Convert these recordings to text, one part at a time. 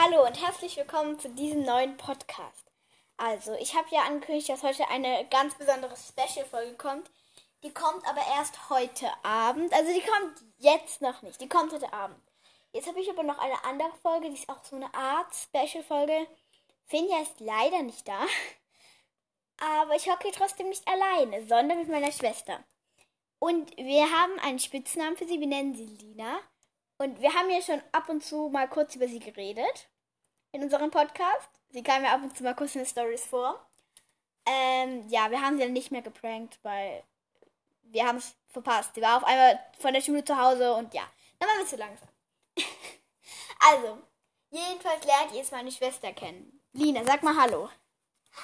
Hallo und herzlich willkommen zu diesem neuen Podcast. Also, ich habe ja angekündigt, dass heute eine ganz besondere Special-Folge kommt. Die kommt aber erst heute Abend. Also, die kommt jetzt noch nicht. Die kommt heute Abend. Jetzt habe ich aber noch eine andere Folge, die ist auch so eine Art Special-Folge. Finja ist leider nicht da. Aber ich hocke trotzdem nicht alleine, sondern mit meiner Schwester. Und wir haben einen Spitznamen für sie. Wir nennen sie Lina. Und wir haben ja schon ab und zu mal kurz über sie geredet in unserem Podcast. Sie kam ja ab und zu mal kurz in den Stories vor. Ähm, ja, wir haben sie dann nicht mehr geprankt, weil wir haben es verpasst. Sie war auf einmal von der Schule zu Hause und ja, dann waren wir zu langsam. also, jedenfalls lernt ihr jetzt meine Schwester kennen. Lina, sag mal Hallo.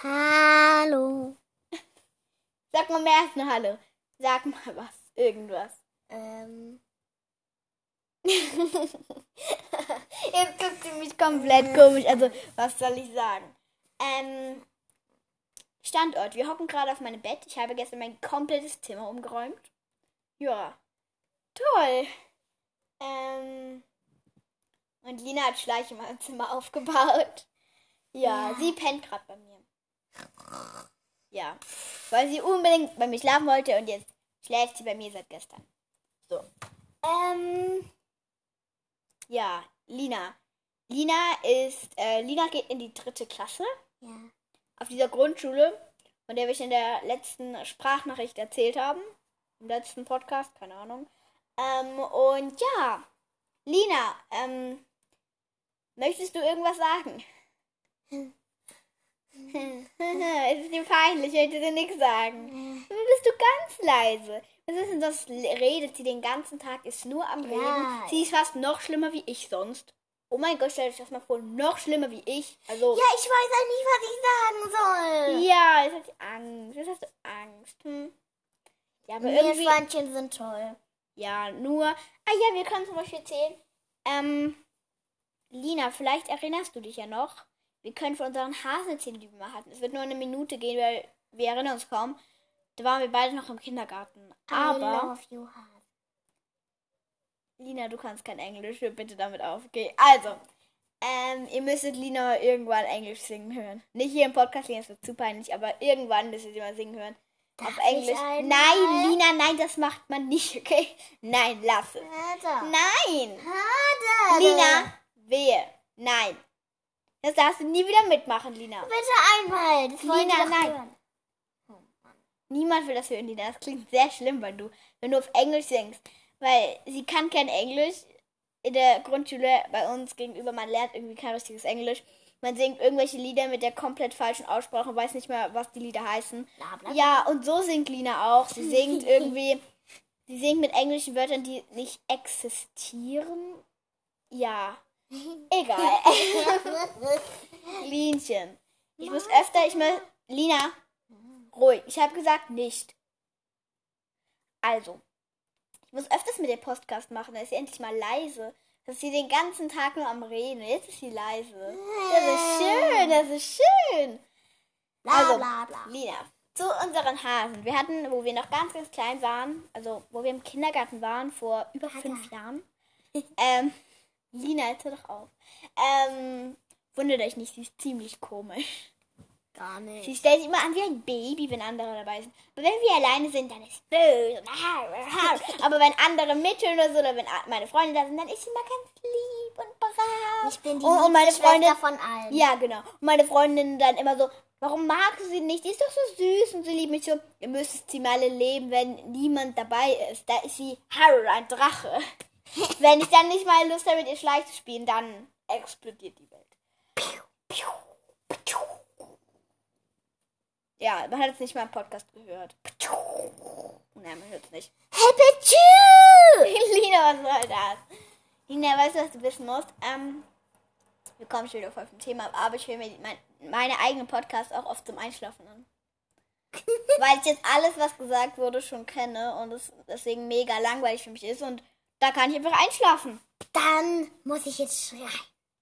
Hallo. Sag mal mehr als nur Hallo. Sag mal was. Irgendwas. Ähm, Jetzt guckt sie mich komplett komisch. Also, was soll ich sagen? Ähm, Standort. Wir hocken gerade auf meinem Bett. Ich habe gestern mein komplettes Zimmer umgeräumt. Ja. Toll. Ähm, und Lina hat Schleich in meinem Zimmer aufgebaut. Ja, Ja. sie pennt gerade bei mir. Ja. Weil sie unbedingt bei mir schlafen wollte und jetzt schläft sie bei mir seit gestern. So. Ähm. Ja, Lina. Lina ist, äh, Lina geht in die dritte Klasse ja. auf dieser Grundschule, von der wir in der letzten Sprachnachricht erzählt haben. Im letzten Podcast, keine Ahnung. Ähm, und ja, Lina, ähm, möchtest du irgendwas sagen? es ist dir peinlich, ich möchte dir nichts sagen. Dann bist du ganz leise. Was ist denn das? Redet sie den ganzen Tag, ist nur am Reden. Ja. Sie ist fast noch schlimmer wie ich sonst. Oh mein Gott, stell dich das mal vor, noch schlimmer wie ich. Also, Ja, ich weiß ja nicht, was ich sagen soll. ja, jetzt hat sie Angst. Jetzt hast du Angst. Hm. Ja, aber irgendwie. Meerschweinchen sind toll. Ja, nur. Ah ja, wir können zum Beispiel erzählen. Ähm, Lina, vielleicht erinnerst du dich ja noch. Wir können von unseren Hasen erzählen, die wir mal hatten. Es wird nur eine Minute gehen, weil wir erinnern uns kaum. Da waren wir beide noch im Kindergarten. Aber. Lina, du kannst kein Englisch. Hör bitte damit auf. Okay, also. Ähm, ihr müsstet Lina irgendwann Englisch singen hören. Nicht hier im Podcast, Lina, das wird zu peinlich, aber irgendwann müsst ihr sie mal singen hören. Darf auf Englisch. Nein, Lina, nein, das macht man nicht, okay? Nein, lass es. Nein! Lina, wehe. Nein. Das darfst du nie wieder mitmachen, Lina. Bitte einmal. Das Lina, nein. hören. Niemand will das hören, Lina. Das klingt sehr schlimm, wenn du, wenn du auf Englisch singst. Weil sie kann kein Englisch. In der Grundschule bei uns gegenüber, man lernt irgendwie kein richtiges Englisch. Man singt irgendwelche Lieder mit der komplett falschen Aussprache und weiß nicht mehr, was die Lieder heißen. Bla, bla, Ja, und so singt Lina auch. Sie singt irgendwie, sie singt mit englischen Wörtern, die nicht existieren. Ja, egal. Linchen. Ich muss öfter, ich muss, Lina, ruhig. Ich habe gesagt, nicht. Also, ich muss öfters mit dem Podcast machen, dann ist sie endlich mal leise. Das ist sie den ganzen Tag nur am Reden. Jetzt ist sie leise. Das ist schön, das ist schön. Bla, Also, bla, bla. Lina, zu unseren Hasen. Wir hatten, wo wir noch ganz, ganz klein waren, also wo wir im Kindergarten waren, vor über fünf Jahren. Ähm, Lina, jetzt hör doch auf. Ähm, wundert euch nicht, sie ist ziemlich komisch. Gar nicht. Sie stellt sich immer an wie ein Baby, wenn andere dabei sind. Aber wenn wir alleine sind, dann ist sie böse. Aber wenn andere mithören oder so, oder wenn meine Freunde da sind, dann ist sie immer ganz lieb und brav. Ich bin die und, und meine Freundin, von allen. ja, genau. Und meine Freundin dann immer so, warum magst du sie nicht? Die ist doch so süß und sie liebt mich so. Ihr müsstet sie mal erleben, wenn niemand dabei ist. Da ist sie Harry, ein Drache. wenn ich dann nicht mal Lust habe, mit ihr Schleich zu spielen, dann explodiert die Welt. Ja, man hat es nicht mal im Podcast gehört. Nein, man hört es nicht. Happy Lina, was soll das? Lina, weißt du, was du wissen musst? Ähm, wir kommen schon wieder voll vom Thema, ab, aber ich höre mir die- mein, meine eigenen Podcasts auch oft zum Einschlafen an. Weil ich jetzt alles, was gesagt wurde, schon kenne und es deswegen mega langweilig für mich ist und da kann ich einfach einschlafen. Dann muss ich jetzt schreien.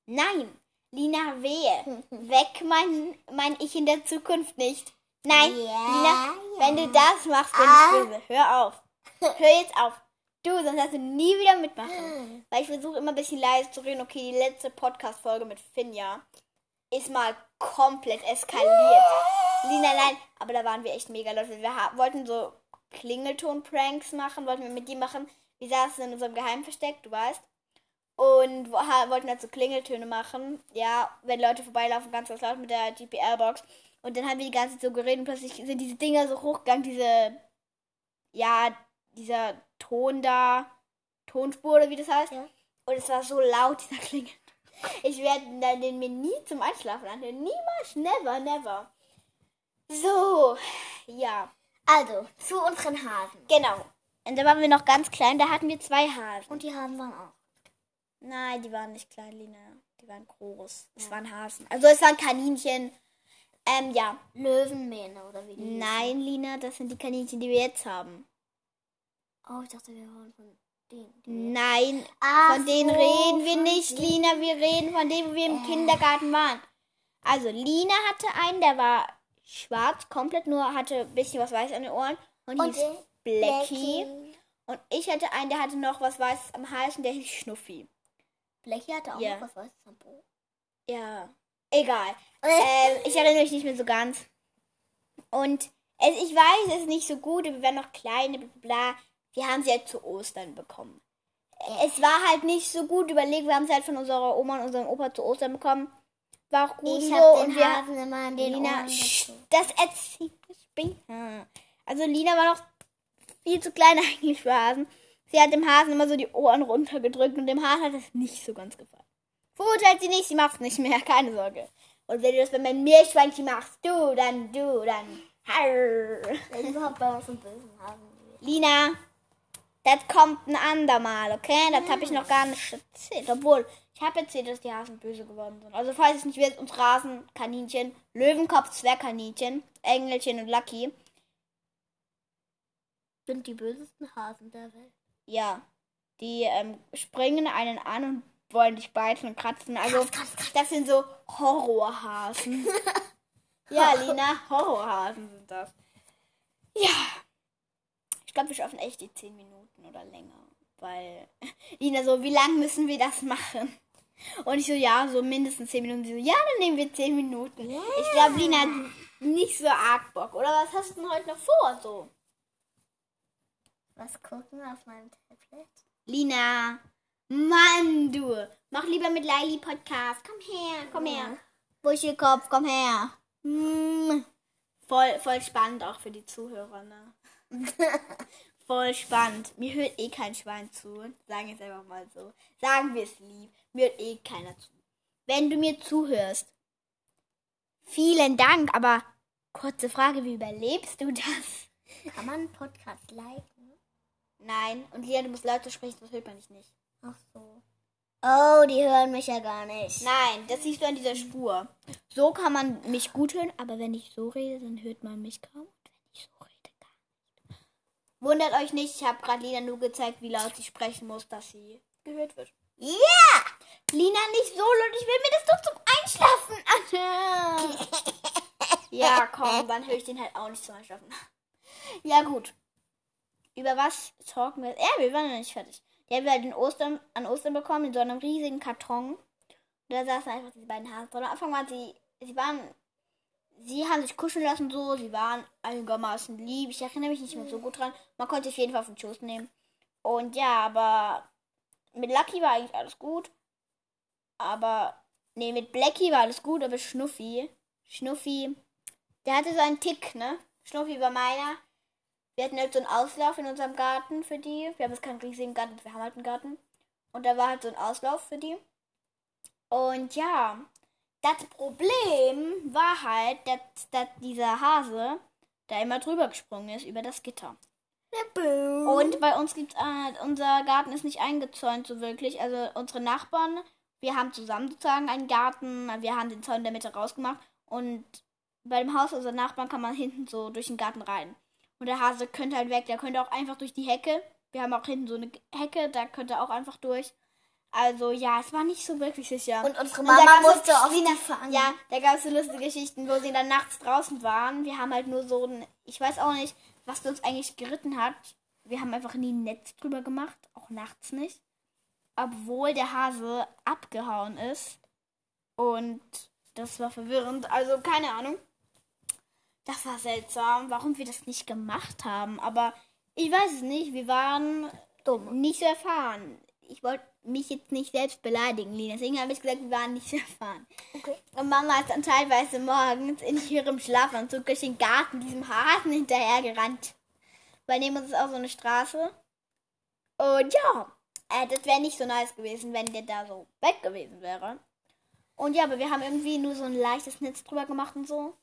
Nein, Lina, wehe. Weg mein, mein Ich in der Zukunft nicht. Nein, Ja, Lina, ja. wenn du das machst, bin Ah. ich böse. Hör auf. Hör jetzt auf. Du, sonst hast du nie wieder mitmachen. Weil ich versuche immer ein bisschen leise zu reden. Okay, die letzte Podcast-Folge mit Finja ist mal komplett eskaliert. Lina, nein, aber da waren wir echt mega Leute. Wir wollten so Klingelton-Pranks machen, wollten wir mit die machen. Wir saßen in unserem Geheimversteck, du weißt. Und wollten halt so Klingeltöne machen. Ja, wenn Leute vorbeilaufen, ganz, ganz laut mit der GPL-Box. Und dann haben wir die ganze Zeit so geredet und plötzlich sind diese Dinger so hochgegangen, diese, ja, dieser Ton da, Tonspur oder wie das heißt. Ja. Und es war so laut, dieser Klingel. Ich werde den mir nie zum Einschlafen anhören. Niemals, never, never. So, ja, Also, zu unseren Hasen. genau. Und da waren wir noch ganz klein, da hatten wir zwei Hasen. Und die Hasen waren auch. Nein, die waren nicht klein, Lina. Die waren groß. Es waren Hasen. Also es waren Kaninchen. Ähm, ja. Löwenmähne oder wie die. Nein, Lina, das sind die Kaninchen, die wir jetzt haben. Oh, ich dachte, wir hören von denen. die- Nein, Ach von denen so, reden wir nicht, denen. Lina. Wir reden von denen, wo wir im Kindergarten waren. Also, Lina hatte einen, der war schwarz, komplett nur, hatte ein bisschen was weiß an den Ohren und, Und hieß Blackie. Blackie. Und ich hatte einen, der hatte noch was Weißes am Hals und der hieß Schnuffi. Blackie hatte auch Ja. noch was Weißes am Po. Ja, egal. ähm, ich erinnere mich nicht mehr so ganz. Und es, ich weiß, es ist nicht so gut, wir waren noch kleine, bla, bla. Wir haben sie halt zu Ostern bekommen. Es war halt nicht so gut überlegt. Wir haben sie halt von unserer Oma und unserem Opa zu Ostern bekommen. War auch gut Ich so. hab und den wir, Hasen immer an den Lina, Ohren das erzählt ich. Also Lina war noch viel zu klein eigentlich für Hasen. Sie hat dem Hasen immer so die Ohren runtergedrückt und dem Hasen hat das nicht so ganz gefallen. Verurteilt sie nicht, sie macht's nicht mehr, keine Sorge. Und wenn du das bei meinem Meerschweinchen machst, du, dann du, dann. Harr. Ist überhaupt bei uns einen bösen gewesen? Lina, das kommt ein andermal, okay? Das habe ich noch gar nicht erzählt. Obwohl, ich habe erzählt, dass die Hasen böse geworden sind. Also falls es nicht wird, uns Rasen, Kaninchen, Löwenkopf, Zwergkaninchen, Engelchen und Lucky. Sind die bösesten Hasen der Welt. Ja, die ähm, springen einen an und wollen dich beißen und kratzen. Also, das sind so Horrorhasen. ja, Lina, Horrorhasen sind das. Ja. Ich glaube, wir schaffen echt die 10 Minuten oder länger. Weil, Lina so, wie lang müssen wir das machen? Und ich so, ja, so mindestens 10 Minuten. Sie so, ja, dann nehmen wir 10 Minuten. Ich glaube, Lina hat nicht so arg Bock. Oder was hast du denn heute noch vor? So. Was gucken auf meinem Tablet? Lina, Mann, du. Mach lieber mit Laili Podcast. Komm her, komm her. Buschelkopf, komm her. Hm. Voll, voll spannend auch für die Zuhörer, ne? voll spannend. Mir hört eh kein Schwein zu. Sagen wir es einfach mal so. Sagen wir es lieb. Mir hört eh keiner zu. Wenn du mir zuhörst, vielen Dank, aber kurze Frage, wie überlebst du das? Kann man einen Podcast liken? Nein, und Lina, du musst Leute sprechen, das hört man dich nicht. Ach so. Oh, die hören mich ja gar nicht. Nein, das siehst du an dieser Spur. So kann man mich gut hören, aber wenn ich so rede, dann hört man mich kaum. Und wenn ich so rede, gar nicht. Wundert euch nicht, ich habe gerade Lina nur gezeigt, wie laut sie sprechen muss, dass sie gehört wird. Ja! Lina, nicht so laut, ich will mir das doch zum Einschlafen anhören. ja, komm, dann höre ich den halt auch nicht zum Einschlafen. Ja, gut. Über was talken wir? Ja, wir waren noch nicht fertig. Die haben wir halt Ostern, an Ostern bekommen, in so einem riesigen Karton. Und da saßen einfach diese beiden Hasen drin. Am Anfang waren sie, sie waren, sie haben sich kuscheln lassen so, sie waren einigermaßen lieb. Ich erinnere mich nicht mehr so gut dran. Man konnte auf jeden Fall auf den Schoß nehmen. Und ja, aber mit Lucky war eigentlich alles gut. Aber, nee, mit Blackie war alles gut, aber Schnuffi, Schnuffi, der hatte so einen Tick, ne? Schnuffi war meiner. Wir hatten halt so einen Auslauf in unserem Garten für die. Wir haben jetzt keinen riesigen Garten, wir haben halt einen Garten. Und da war halt so ein Auslauf für die. Und ja, das Problem war halt, dass, dass dieser Hase da immer drüber gesprungen ist über das Gitter. Und bei uns gibt's äh, unser Garten ist nicht eingezäunt so wirklich. Also unsere Nachbarn, wir haben zusammen sozusagen einen Garten, wir haben den Zaun in der Mitte rausgemacht und bei dem Haus unserer Nachbarn kann man hinten so durch den Garten rein. Und der Hase könnte halt weg, der könnte auch einfach durch die Hecke. Wir haben auch hinten so eine Hecke, da könnte er auch einfach durch. Also ja, es war nicht so wirklich sicher. Und unsere Und Mama so- musste auf sie- die fangen. Ja, da gab es so lustige Geschichten, wo sie dann nachts draußen waren. Wir haben halt nur so ein, ich weiß auch nicht, was uns eigentlich geritten hat. wir haben einfach nie ein Netz drüber gemacht, auch nachts nicht. Obwohl der Hase abgehauen ist. Und das war verwirrend. Also keine Ahnung. Das war seltsam, warum wir das nicht gemacht haben. Aber ich weiß es nicht. Wir waren Dumm. nicht so erfahren. Ich wollte mich jetzt nicht selbst beleidigen, Lina. Deswegen habe ich gesagt, wir waren nicht so erfahren. Okay. Und Mama ist dann teilweise morgens in ihrem Schlafanzug durch den Garten diesem Hasen hinterher gerannt. Weil neben uns ist auch so eine Straße. Und ja, äh, das wäre nicht so nice gewesen, wenn der da so weg gewesen wäre. Und ja, aber wir haben irgendwie nur so ein leichtes Netz drüber gemacht und so.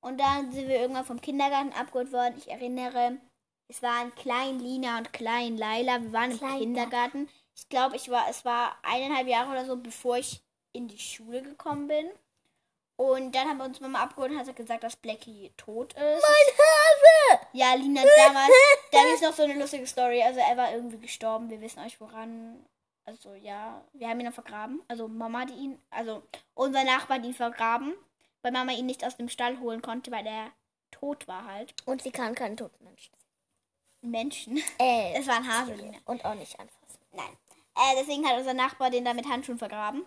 Und dann sind wir irgendwann vom Kindergarten abgeholt worden. Ich erinnere, es waren Klein Lina und Klein Laila. Wir waren im Klein Kindergarten. Ich glaube, ich war, es war eineinhalb Jahre oder so, bevor ich in die Schule gekommen bin. Und dann haben wir uns Mama abgeholt und hat gesagt, dass Blackie tot ist. Mein Hase! Ja, Lina, damals, da ist noch so eine lustige Story. Also er war irgendwie gestorben. Wir wissen euch woran. Also ja, wir haben ihn dann vergraben. Also Mama hat ihn, also unser Nachbar hat ihn vergraben, weil Mama ihn nicht aus dem Stall holen konnte, weil er tot war halt. Und sie kann keinen toten Menschen. Menschen. Äh, Es war ein Hase, Lina. Und auch nicht anfassen. Nein. Äh, deswegen hat unser Nachbar den da mit Handschuhen vergraben.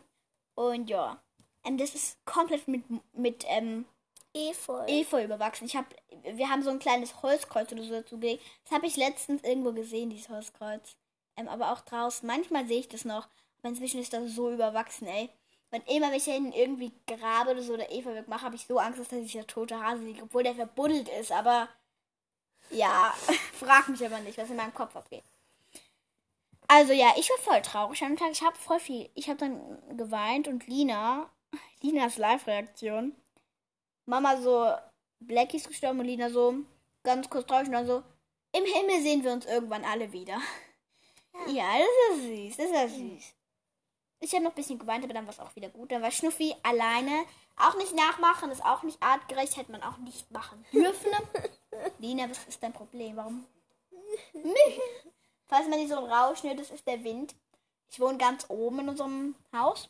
Und ja. Ähm, das ist komplett mit, mit ähm, Efeu. Efeu überwachsen. Ich hab, wir haben so ein kleines Holzkreuz oder so dazu gelegt. Das habe ich letztens irgendwo gesehen, dieses Holzkreuz. Ähm, aber auch draußen. Manchmal sehe ich das noch. Aber inzwischen ist das so überwachsen, ey. Wenn immer wenn ich da hinten irgendwie grabe oder so oder Efeu wegmache, habe ich so Angst, dass da dieser tote Hase liegt, obwohl der verbuddelt ist. Aber ja, frag mich aber nicht, was in meinem Kopf abgeht. Also ja, ich war voll traurig an dem Tag. Ich habe voll viel. Ich habe dann geweint und Lina, Linas Live-Reaktion. Mama so, Blackie ist gestorben und Lina so, ganz kurz traurig und dann so, im Himmel sehen wir uns irgendwann alle wieder. Ja, das ist süß, das ist ja süß. Ich habe noch ein bisschen geweint, aber dann war es auch wieder gut. Dann war Schnuffi alleine. Auch nicht nachmachen, ist auch nicht artgerecht, hätte man auch nicht machen dürfen. Lina, was ist dein Problem? Warum? Falls man nicht so einen Rausch hört, das ist der Wind. Ich wohne ganz oben in unserem Haus.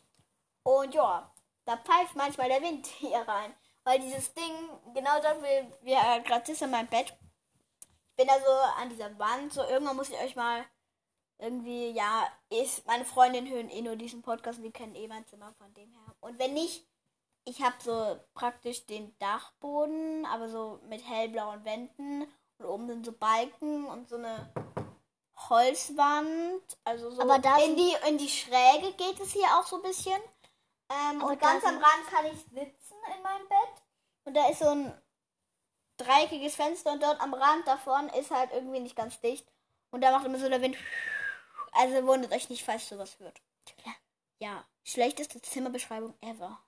Und ja, da pfeift manchmal der Wind hier rein. Weil dieses Ding, genau da, wir, wir gerade sitzen in meinem Bett. Ich bin da so an dieser Wand. So, irgendwann muss ich euch mal irgendwie, ja, ist, meine Freundin hören eh nur diesen Podcast und die kennen eh mein Zimmer von dem her. Und wenn nicht, ich habe so praktisch den Dachboden, aber so mit hellblauen Wänden. Und oben sind so Balken und so eine Holzwand. Also so Aber da in die, in die Schräge geht es hier auch so ein bisschen. Ähm, und ganz am Rand kann ich sitzen in meinem Bett. Und da ist so ein dreieckiges Fenster und dort am Rand davon ist halt irgendwie nicht ganz dicht. Und da macht immer so der Wind. Also wundert euch nicht, falls sowas hört. Ja. Ja, schlechteste Zimmerbeschreibung ever.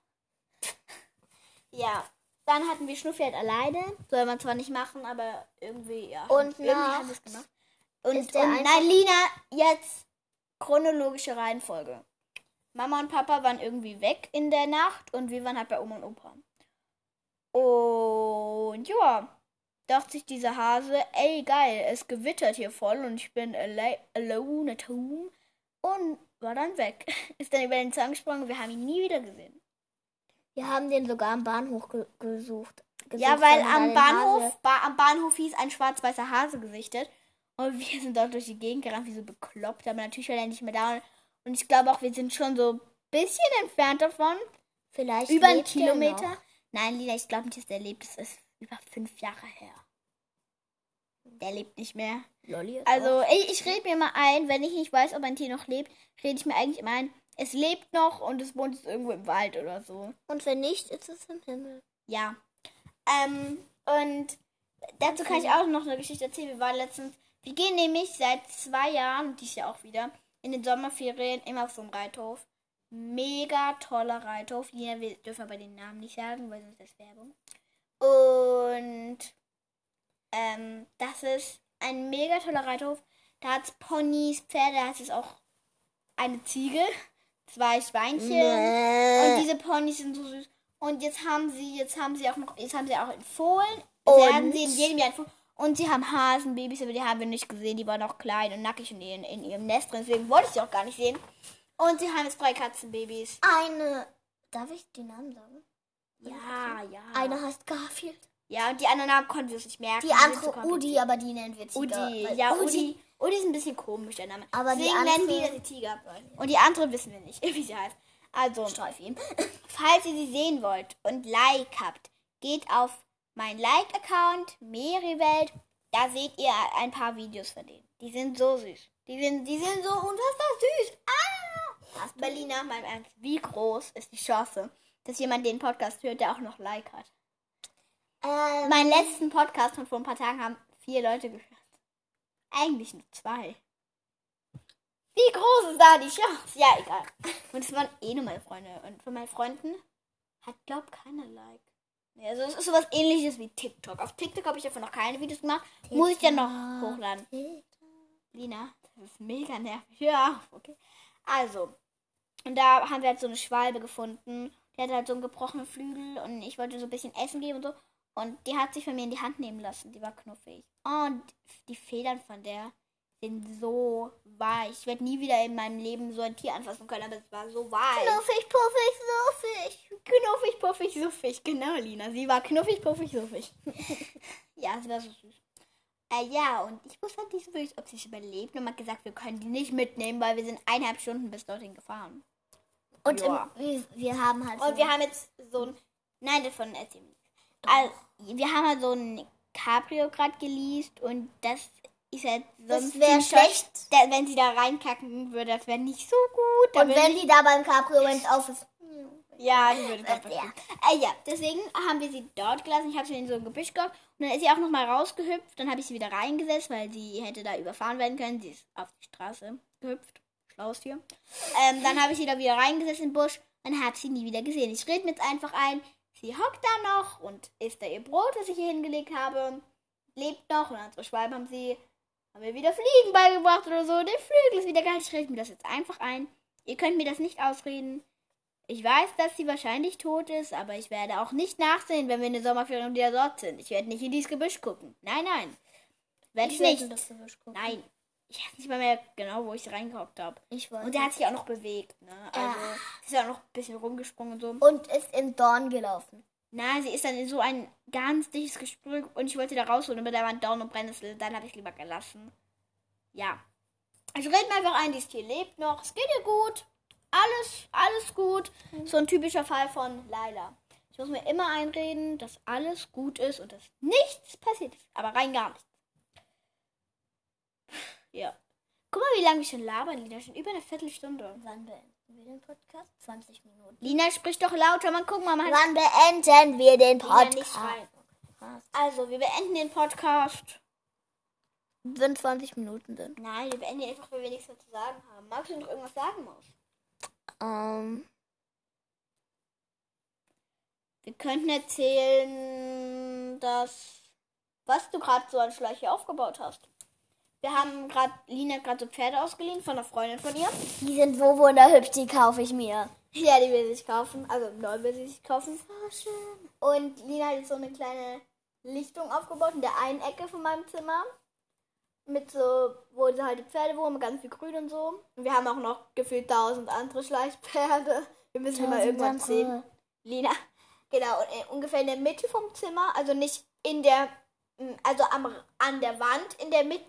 ja, dann hatten wir Schnuffi halt alleine. Soll man zwar nicht machen, aber irgendwie, ja. Und irgendwie haben wir es gemacht. Und, und nein, Lina, jetzt chronologische Reihenfolge. Mama und Papa waren irgendwie weg in der Nacht und wir waren halt bei Oma und Opa. Und ja, dachte sich dieser Hase, ey geil, es gewittert hier voll und ich bin alone at home und war dann weg. Ist dann über den Zaun gesprungen, wir haben ihn nie wieder gesehen. Wir haben den sogar am Bahnhof ge gesucht. Ja, gesucht, weil man da am Bahnhof, ba am Bahnhof hieß ein schwarz-weißer Hase gesichtet. Und wir sind dort durch die Gegend gerannt, wie so bekloppt. Aber natürlich war er nicht mehr da. Und ich glaube auch, wir sind schon so ein bisschen entfernt davon. Vielleicht über einen Kilometer. Nein, Lina, ich glaube nicht, dass der lebt. Das ist über fünf Jahre her. Der lebt nicht mehr. Lolli Also, auch- ich, ich rede mir mal ein, wenn ich nicht weiß, ob ein Tier noch lebt, rede ich mir eigentlich immer ein, es lebt noch und es wohnt jetzt irgendwo im Wald oder so. Und wenn nicht, ist es im Himmel. Ja. Ähm, und dazu kann ich auch noch eine Geschichte erzählen. Wir waren letztens, wir gehen nämlich seit zwei Jahren, und dies Jahr auch wieder, in den Sommerferien immer auf so einen Reithof. Mega toller Reithof. Hier, wir dürfen aber den Namen nicht sagen, weil sonst ist das Werbung. Und ähm, das ist ein mega toller Reithof. Da hat es Ponys, Pferde, da hat es auch eine Ziege, zwei Schweinchen. Und Und diese Ponys sind so süß. Und jetzt haben sie, jetzt haben sie auch noch, jetzt haben sie auch Fohlen. Und? Sie haben sie in jedem Jahr Fohlen. Und sie haben Hasenbabys, aber die haben wir nicht gesehen. Die waren noch klein und nackig in, ihren, in ihrem Nest drin. Deswegen wollte ich sie auch gar nicht sehen. Und sie haben jetzt drei Katzenbabys. eine. Darf ich den Namen sagen? Ja, ja. Eine heißt Garfield. Ja, und die anderen Namen konnten wir uns nicht merken. Die andere. Udi, aber die nennen wir Tiger. Udi, ja, Udi. Udi ist ein bisschen komisch, der Name. Aber die Deswegen nennen wir sie Tiger. Und die andere wissen wir nicht, wie sie heißt. Also, falls ihr sie sehen wollt und Like habt, geht auf meinen Like-Account, Meriwelt. Da seht ihr ein paar Videos von denen. Die sind so süß. Die sind, die sind so unfassbar süß. Ah! Berliner, mein Ernst, wie groß ist die Chance, dass jemand den Podcast hört, der auch noch Like hat? Ähm, Meinen letzten Podcast von vor ein paar Tagen haben vier Leute gehört. Eigentlich nur zwei. Wie groß ist da die Chance? Ja, egal. Und es waren eh nur meine Freunde. Und von meinen Freunden hat, glaub, keiner Like. Nee, also es ist sowas ähnliches wie TikTok. Auf TikTok habe ich davon noch keine Videos gemacht. Muss ich dann noch hochladen. Lina, das ist mega nervig. Ja, okay. Also, und da haben wir halt so eine Schwalbe gefunden. Die hatte halt so einen gebrochenen Flügel und ich wollte so ein bisschen Essen geben und so. Und die hat sich von mir in die Hand nehmen lassen. Die war knuffig. Und die Federn von der sind so weich. Ich werde nie wieder in meinem Leben so ein Tier anfassen können, aber es war so weich. Knuffig, puffig, suffig. Knuffig, puffig, suffig. Genau, Lina. Sie war knuffig, puffig, suffig. ja, sie war so süß. Äh, ja, und ich wusste halt nicht so wirklich, ob sie es überlebt. Und man hat gesagt, wir können die nicht mitnehmen, weil wir sind eineinhalb Stunden bis dorthin gefahren. Und im, wir, wir haben halt. Und so- wir haben jetzt so ein. Nein, davon erzähl nichts. Also, wir haben halt so ein Cabrio gerade geleast und das ist halt Das sonst wär ziemlich schlecht. Da, wenn sie da reinkacken würde, das wäre nicht so gut. Und wenn die da beim Cabrio wenn es auf ist. Ja, die würde kaputt Ja. Äh, ja, deswegen haben wir sie dort gelassen. Ich habe sie in so ein Gebüsch gehabt. Und dann ist sie auch nochmal rausgehüpft. Dann habe ich sie wieder reingesetzt, weil sie hätte da überfahren werden können. Sie ist auf die Straße gehüpft. Schlaues Tier. Ähm, dann habe ich sie da wieder reingesetzt in den Busch. Dann habe ich sie nie wieder gesehen. Ich rede mir jetzt einfach ein. Sie hockt da noch und isst da ihr Brot, das ich hier hingelegt habe. Lebt noch. Und unsere Schwalben haben sie haben mir wieder Fliegen beigebracht oder so. Der Flügel ist wieder geil. Ich rede mir das jetzt einfach ein. Ihr könnt mir das nicht ausreden. Ich weiß, dass sie wahrscheinlich tot ist, aber ich werde auch nicht nachsehen, wenn wir in der Sommerferien wieder dort sind. Ich werde nicht in dieses Gebüsch gucken. Nein, nein. Werde ich, werde nicht. in das Gebüsch gucken. Nein. Ich weiß nicht mal mehr genau, wo ich reingehockt habe. Ich wollte. Und der hat sich auch noch bewegt, ne? Also, Ah. sie ist auch noch ein bisschen rumgesprungen und so. und ist im Dorn gelaufen. Na, sie ist dann in so ein ganz dichtes Gespräch und ich wollte da rausholen, aber da waren Dorn und Brennnessel. Dann habe ich lieber gelassen. Ja. Also reden wir einfach ein, dieses Tier lebt noch. Es geht ihr gut. Alles, alles gut. So ein typischer Fall von Laila. Ich muss mir immer einreden, dass alles gut ist und dass nichts passiert ist. Aber rein gar nichts. Ja. Guck mal, wie lange wir schon labern, Lina. Schon über eine Viertelstunde. Wann beenden wir den Podcast? 20 Minuten. Lina spricht doch lauter. Man guck mal, man hat Wann beenden wir den Podcast? Also, wir beenden den Podcast. Wenn 20 Minuten sind. Nein, wir beenden einfach, weil wir nichts mehr zu sagen haben. Magst du noch irgendwas sagen, Maus? Ähm, Wir könnten erzählen, dass was du gerade so an Schleiche aufgebaut hast. Wir haben gerade, Lina gerade so Pferde ausgeliehen von einer Freundin von ihr. die sind so wunderhübsch, die kaufe ich mir. Ja, die will sich kaufen. Also neu will sie sich kaufen. Oh, schön. Und Lina hat jetzt so eine kleine Lichtung aufgebaut in der einen Ecke von meinem Zimmer. Mit so, wo sie halt die Pferde wohnen, ganz viel Grün und so. Und wir haben auch noch gefühlt tausend andere Schleichpferde. Wir müssen die mal irgendwann andere. sehen. Lina, genau, und in, ungefähr in der Mitte vom Zimmer, also nicht in der, also am, an der Wand, in der Mitte,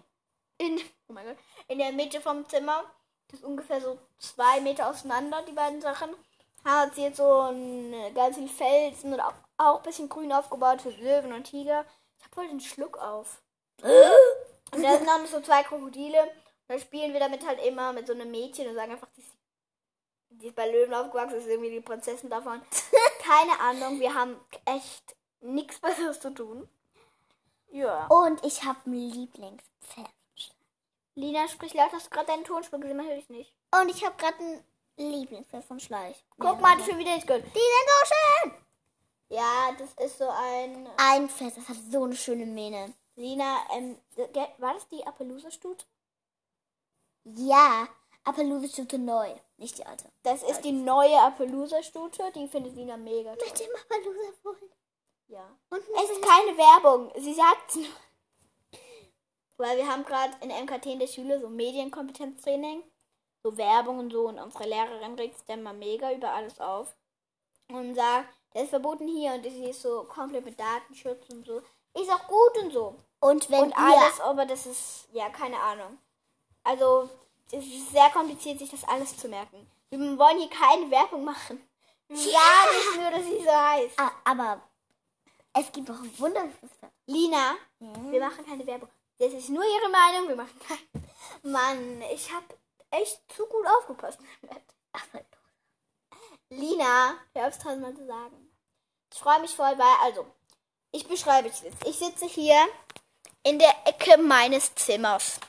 in, oh mein Gott, in der Mitte vom Zimmer, das ist ungefähr so zwei Meter auseinander, die beiden Sachen, hat sie jetzt so ein, ganz viel Felsen und auch, auch ein bisschen grün aufgebaut für Löwen und Tiger. Ich hab voll den Schluck auf. Und da sind noch so zwei Krokodile. Und da spielen wir damit halt immer mit so einem Mädchen und sagen einfach, die ist, die ist bei Löwen aufgewachsen, ist irgendwie die Prinzessin davon. Keine Ahnung, wir haben echt nichts Besseres zu tun. Ja. Und ich habe ein Lieblingspferd. Lina, sprich laut, hast du gerade deinen Tonspur gesehen? Man hört dich nicht. Und ich habe gerade ein Lieblingspferd von Schleich. Guck mal, das schon wieder nicht gehört. Die sind so schön. Ja, das ist so ein. Ein Pferd, das hat so eine schöne Mähne. Lina, ähm, war das die Appaloosa-Stute? Ja, Appaloosa-Stute neu, nicht die alte. Das ist die neue Appaloosa-Stute. Die findet Lina mega toll. Mit dem Appaloosa-Fohlen. Ja. Und Es ist keine Werbung. Sie sagt nur. Weil wir haben gerade in MKT in der Schule so Medienkompetenztraining, so Werbung und so und unsere Lehrerin regt sich dann mal mega über alles auf und sagt, Der ist verboten hier und die ist so komplett mit Datenschutz und so. Ist auch gut und so. Und wenn Und alles, aber das ist, ja, keine Ahnung. Also, es ist sehr kompliziert, sich das alles zu merken. Wir wollen hier keine Werbung machen. Gar nicht nur, dass sie so heißt. Ah, aber es gibt auch ein wunderbares Lina, wir machen keine Werbung. Das ist nur ihre Meinung, wir machen. Mann, ich habe echt zu gut aufgepasst. Lina, hör aufs tausendmal zu sagen. Ich freue mich voll, weil, also, ich beschreibe es jetzt. Ich sitze hier in der Ecke meines Zimmers.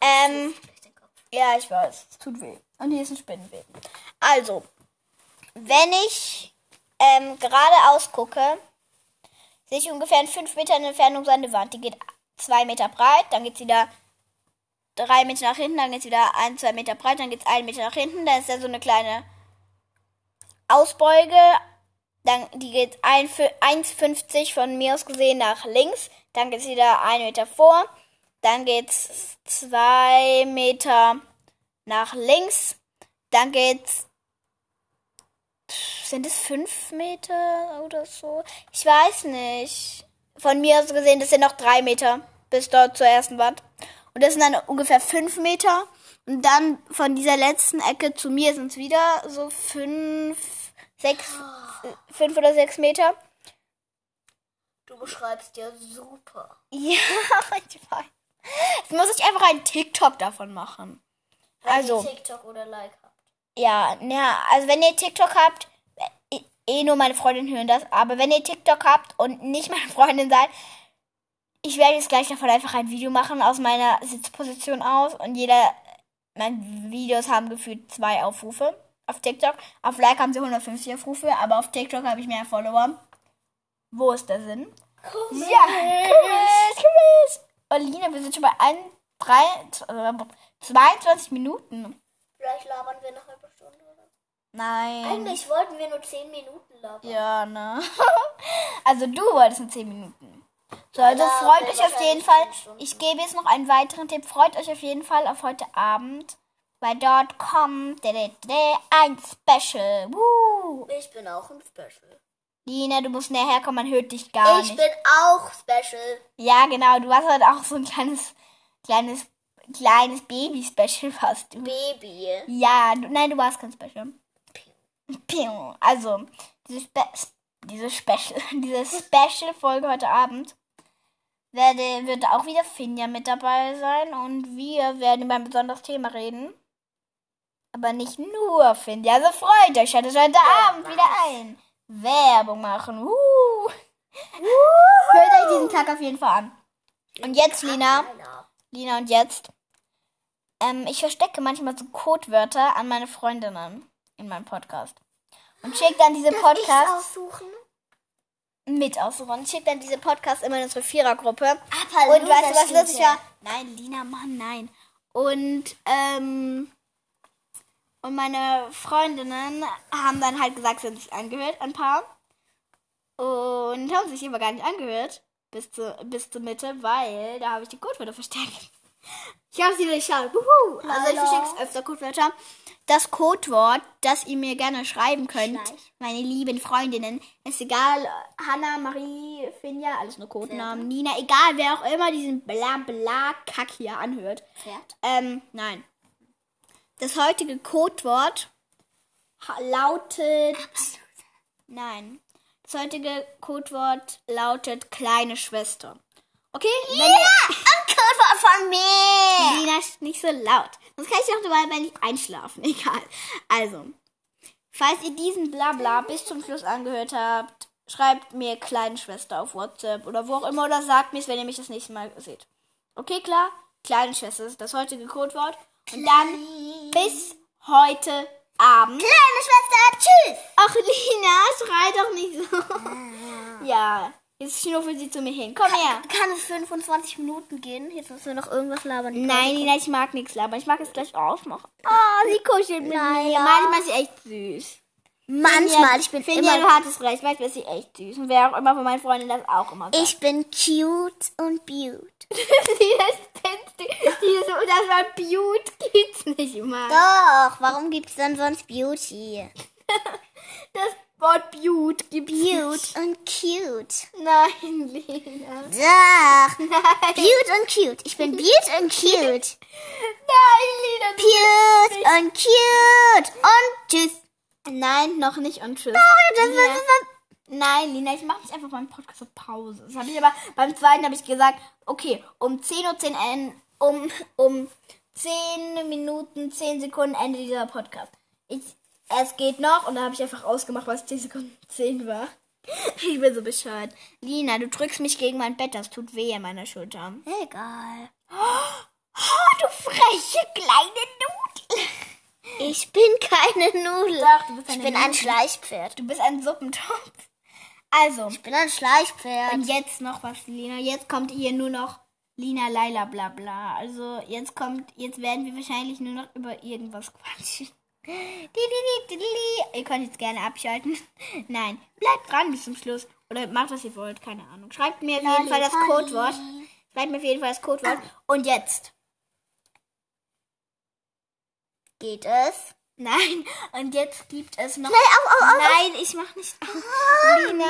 Ähm, ja, ich weiß, es tut weh. Und hier ist ein Spinnenweben. Also, wenn ich ähm, geradeaus gucke, sehe ich ungefähr in 5 Metern Entfernung so eine Wand. Die geht 2 Meter breit, dann geht es wieder 3 Meter nach hinten, dann geht es wieder 1, 2 Meter breit, dann geht es 1 Meter nach hinten, dann ist da so eine kleine Ausbeuge. Dann, die geht 1,50 von mir aus gesehen nach links. Dann geht es wieder 1 Meter vor. Dann geht es 2 Meter nach links. Dann geht's. Sind es 5 Meter oder so? Ich weiß nicht. Von mir aus gesehen, das sind noch 3 Meter bis dort zur ersten Wand. Und das sind dann ungefähr 5 Meter. Und dann von dieser letzten Ecke zu mir sind es wieder so 5, 6, 5 oder 6 Meter. Du beschreibst ja super. Ja, ich weiß. Jetzt muss ich einfach einen TikTok davon machen. Also. TikTok oder Like habt. Ja, ja, also wenn ihr TikTok habt, eh, eh nur meine Freundin hören das, aber wenn ihr TikTok habt und nicht meine Freundin seid, ich werde jetzt gleich davon einfach ein Video machen aus meiner Sitzposition aus und jeder, meine Videos haben gefühlt zwei Aufrufe auf TikTok. Auf Like haben sie 150 Aufrufe, aber auf TikTok habe ich mehr Follower. Wo ist der Sinn? Ja, komisch, komisch. Und Lina, wir sind schon bei 1, 3, 22 Minuten. Vielleicht labern wir noch eine Stunde oder. Nein. Eigentlich wollten wir nur 10 Minuten labern. Ja, ne? also du wolltest in 10 Minuten. So, also freut euch auf jeden Fall. 10 Stunden. Ich gebe jetzt noch einen weiteren Tipp. Freut euch auf jeden Fall auf heute Abend. Weil dort kommt ein Special. Woo. Ich bin auch ein Special. Lina, du musst näher herkommen, man hört dich gar ich nicht. bin auch Special. Ja, genau. Du hast halt auch so ein kleines, kleines, kleines Baby-Special fast. Du. Baby. Ja, du, nein, du warst kein Special. Piu. Also, diese, Spe diese Special, diese Special-Folge heute Abend werde, wird auch wieder Finja mit dabei sein und wir werden über ein besonderes Thema reden. Aber nicht nur Finja, also freut euch, schaltet heute Abend wieder ein. Werbung machen. Uh. Hört euch diesen Tag auf jeden Fall an. Und jetzt, Lina. Lina und jetzt. Ähm, ich verstecke manchmal so Codewörter an meine Freundinnen in meinem Podcast. Und schicke dann diese Podcasts aussuchen? Mit aussuchen. Ich schicke dann diese Podcasts immer in unsere Vierergruppe. Aber Und weißt du, was lustig ja. war? Nein, Lina, Mann, nein. Und, ähm, und meine Freundinnen haben dann halt gesagt, sie haben sich angehört, ein paar. Und haben sich aber gar nicht angehört. Bis, zu, bis zur Mitte, weil da habe ich die Codewörter versteckt. Ich habe sie durchschaut. Wuhu. Also ich verschicke öfter Codewörter. Das Codewort, das ihr mir gerne schreiben könnt, Schleich. meine lieben Freundinnen, ist egal, Hanna, Marie, Finja, alles nur Codenamen, Nina, egal wer auch immer diesen bla bla Kack hier anhört. Pferd. Ähm, nein. Das heutige Codewort ha- lautet. Nein. Das heutige Codewort lautet kleine Schwester. Okay? Wenn ihr- von mir. Lina, nicht so laut. Sonst kann ich auch dabei nicht einschlafen. Egal. Also, falls ihr diesen Blabla bis zum Schluss angehört habt, schreibt mir kleine Schwester auf WhatsApp oder wo auch immer oder sagt mir es, wenn ihr mich das nächste Mal seht. Okay, klar? Kleine Schwester ist das heutige Codewort. Und dann bis heute Abend. Kleine Schwester, tschüss. Ach, Lina, schrei doch nicht so. Ja, jetzt schnuffeln sie zu mir hin. Komm her. Kann es 25 Minuten gehen? Jetzt müssen wir noch irgendwas labern. Nein, Nina, ich mag nichts labern. Ich mag es gleich ausmachen. Oh, sie kuschelt mit mir. ja. Manchmal ist sie echt süß. Manchmal, ich bin Finja, du immer... hattest recht. Manchmal ist sie echt süß. Und wer auch immer von meinen Freunden das auch immer sagt. Ich bin cute und beaut. die, das, die, die, so, das war Beaut gibt's nicht immer. Doch, warum gibt es dann sonst Beauty? Das Wort Beaut gibt's Cute nicht. und cute. Nein, Lena. Doch. Nein. Cute und cute. Ich bin cute und cute. Nein, Lena. Cute und cute. Und tschüss. Nein, noch nicht und tschüss. das- Lina. das- Nein, Lina, ich mache nicht einfach beim Podcast auf Pause. Das habe ich aber beim zweiten habe ich gesagt, okay, um 10.10 Uhr, en- um, um 10 Minuten, 10 Sekunden Ende dieser Podcast. Ich, es geht noch und da habe ich einfach ausgemacht, was 10 Sekunden 10 war. Ich bin so bescheuert. Lina, du drückst mich gegen mein Bett, das tut weh in meiner Schulter. Egal. Oh, du freche kleine Nudel. Ich bin keine Nudel. Doch, du bist ich eine bin ein Nudel. Schleichpferd. Du bist ein Suppentopf. Also, Ich bin ein Schleichpferd. Und jetzt noch was, Lina. Jetzt kommt hier nur noch Lina Laila bla bla. Also jetzt kommt, jetzt werden wir wahrscheinlich nur noch über irgendwas quatschen. Ihr könnt jetzt gerne abschalten. Nein, bleibt dran bis zum Schluss. Oder macht, was ihr wollt, keine Ahnung. Schreibt mir auf jeden Fall das. Codewort. Schreibt mir auf jeden Fall das Codewort. Und jetzt. Geht es? Nein, und jetzt gibt es noch. Nein, au, au, au. Nein, ich mach nicht. Lina.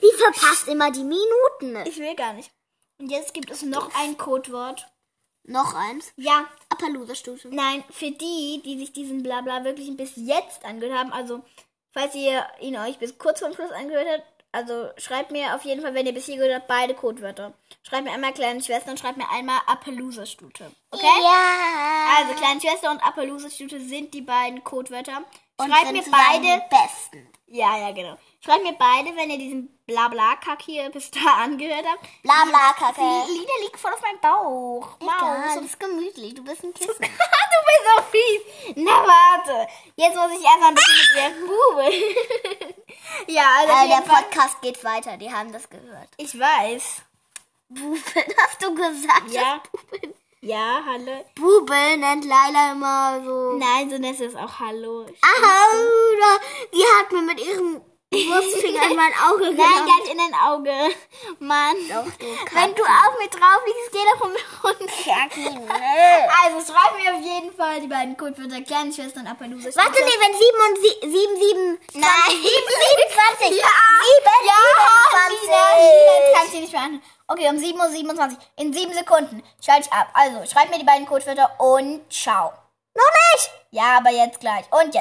Die verpasst immer die Minuten. Ich will gar nicht. Und jetzt gibt es noch ein Codewort. Noch eins. Ja, Appaloosa-Stufe. Nein, für die, die sich diesen Blabla wirklich bis jetzt angehört haben, also falls ihr ihn euch bis kurz vorm Schluss angehört habt, also schreibt mir auf jeden Fall, wenn ihr bis hier gehört habt, beide Codewörter. Schreibt mir einmal kleine Schwester und schreibt mir einmal Appaloosa-Stute. Okay? Ja. Also kleine Schwester und Appaloosa-Stute sind die beiden Codewörter. Und Schreibt sind mir beide. besten. Ja, ja, genau. Schreibt mir beide, wenn ihr diesen Blabla-Kack hier bis da angehört habt. Bla bla kacke. Lina liegt voll auf meinem Bauch. Maus. das ist gemütlich. Du bist ein Kissen. du bist so fies. Na warte. Jetzt muss ich einfach ein bisschen mit ihr bubeln. ja, also Äh, der Fall. Podcast geht weiter. Die haben das gehört. Ich weiß. Bubeln, hast du gesagt? Ja. Bubeln. Ja, hallo. Bubeln nennt Laila immer so. Nein, so nennt es auch Hallo. Aha, oder die hat mir mit ihrem Wurstfinger in mein Auge Nein, genommen. ganz in dein Auge. Mann. Doch, du Wenn du auf mir drauf liegst, geh doch von mir runter. Also schreib mir auf jeden Fall die beiden Codewörter Kleine Schwester und Appaloosa. Warte, nee, wenn 7 und 7, 7, 7, Nein. 7, 27. Ja. 7, Ja, 27. Lina, Lina, jetzt kannst du nicht mehr an. Okay, um 7.27 Uhr. In 7 Sekunden schalte ich ab. Also, schreib mir die beiden Codewörter und ciao. Noch nicht. Ja, aber jetzt gleich. Und jetzt.